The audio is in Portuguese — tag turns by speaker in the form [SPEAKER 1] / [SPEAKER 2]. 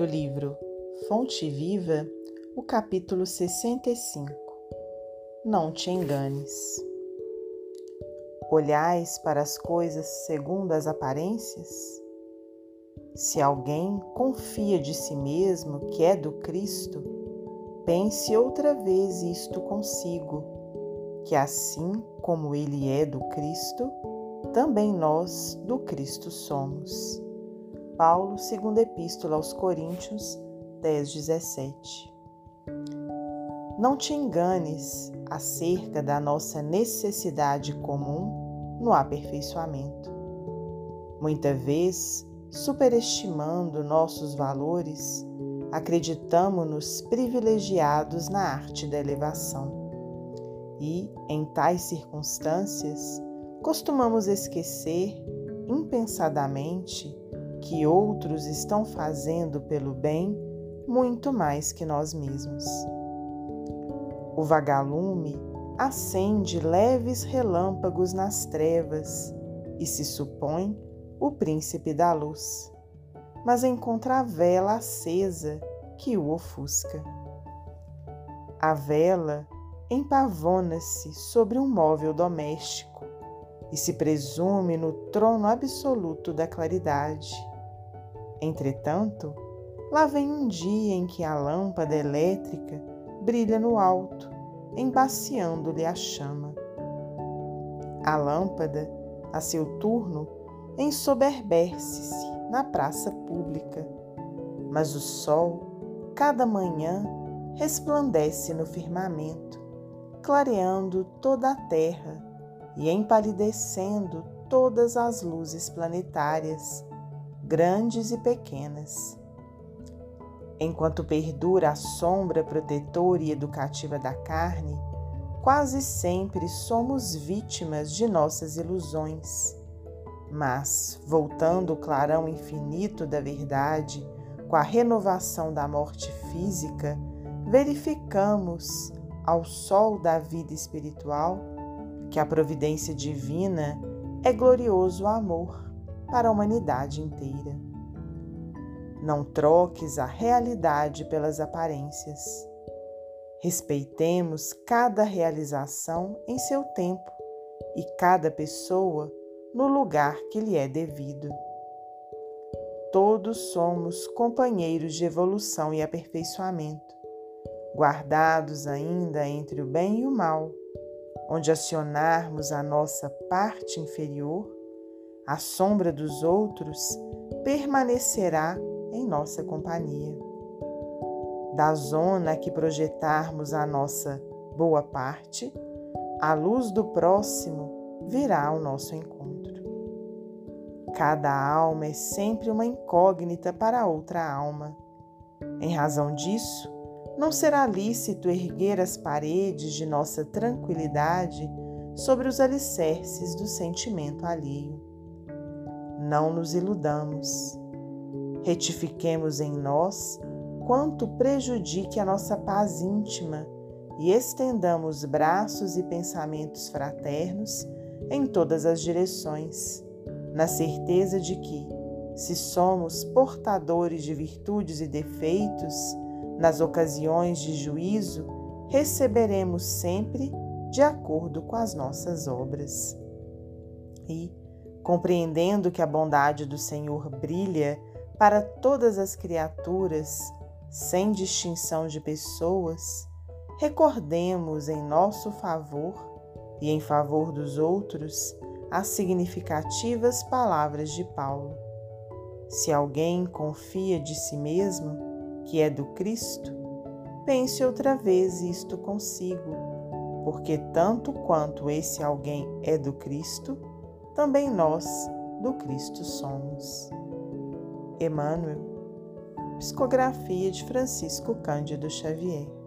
[SPEAKER 1] do livro Fonte Viva, o capítulo 65. Não te enganes. Olhais para as coisas segundo as aparências? Se alguém confia de si mesmo que é do Cristo, pense outra vez isto consigo, que assim como ele é do Cristo, também nós do Cristo somos. Paulo, segunda epístola aos Coríntios 10, 17. Não te enganes acerca da nossa necessidade comum no aperfeiçoamento. Muita vez, superestimando nossos valores, acreditamos-nos privilegiados na arte da elevação. E, em tais circunstâncias, costumamos esquecer impensadamente que outros estão fazendo pelo bem muito mais que nós mesmos. O vagalume acende leves relâmpagos nas trevas e se supõe o príncipe da luz, mas encontra a vela acesa que o ofusca. A vela empavona-se sobre um móvel doméstico e se presume no trono absoluto da claridade. Entretanto, lá vem um dia em que a lâmpada elétrica brilha no alto, embaciando-lhe a chama. A lâmpada, a seu turno, ensoberbece-se na praça pública, mas o sol, cada manhã, resplandece no firmamento, clareando toda a terra e empalidecendo todas as luzes planetárias, grandes e pequenas. Enquanto perdura a sombra protetora e educativa da carne, quase sempre somos vítimas de nossas ilusões. Mas, voltando o clarão infinito da verdade, com a renovação da morte física, verificamos, ao sol da vida espiritual, que a providência divina é glorioso amor para a humanidade inteira. Não troques a realidade pelas aparências. Respeitemos cada realização em seu tempo e cada pessoa no lugar que lhe é devido. Todos somos companheiros de evolução e aperfeiçoamento, guardados ainda entre o bem e o mal onde acionarmos a nossa parte inferior, a sombra dos outros permanecerá em nossa companhia. Da zona que projetarmos a nossa boa parte, a luz do próximo virá ao nosso encontro. Cada alma é sempre uma incógnita para outra alma. Em razão disso, não será lícito erguer as paredes de nossa tranquilidade sobre os alicerces do sentimento alheio. Não nos iludamos. Retifiquemos em nós quanto prejudique a nossa paz íntima e estendamos braços e pensamentos fraternos em todas as direções, na certeza de que, se somos portadores de virtudes e defeitos, nas ocasiões de juízo, receberemos sempre de acordo com as nossas obras. E, compreendendo que a bondade do Senhor brilha para todas as criaturas, sem distinção de pessoas, recordemos em nosso favor e em favor dos outros as significativas palavras de Paulo. Se alguém confia de si mesmo, que é do Cristo, pense outra vez isto consigo, porque tanto quanto esse alguém é do Cristo, também nós do Cristo somos. Emmanuel, Psicografia de Francisco Cândido Xavier.